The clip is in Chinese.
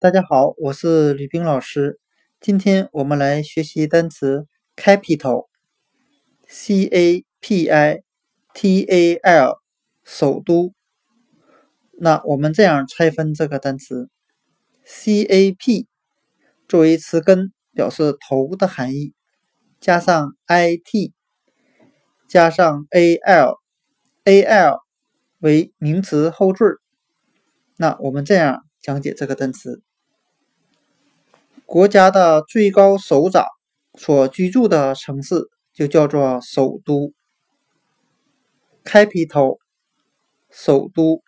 大家好，我是吕冰老师。今天我们来学习单词 capital，c a p i t a l，首都。那我们这样拆分这个单词，c a p 作为词根表示头的含义，加上 i t，加上 a l，a l 为名词后缀。那我们这样讲解这个单词。国家的最高首长所居住的城市就叫做首都，capital，首都。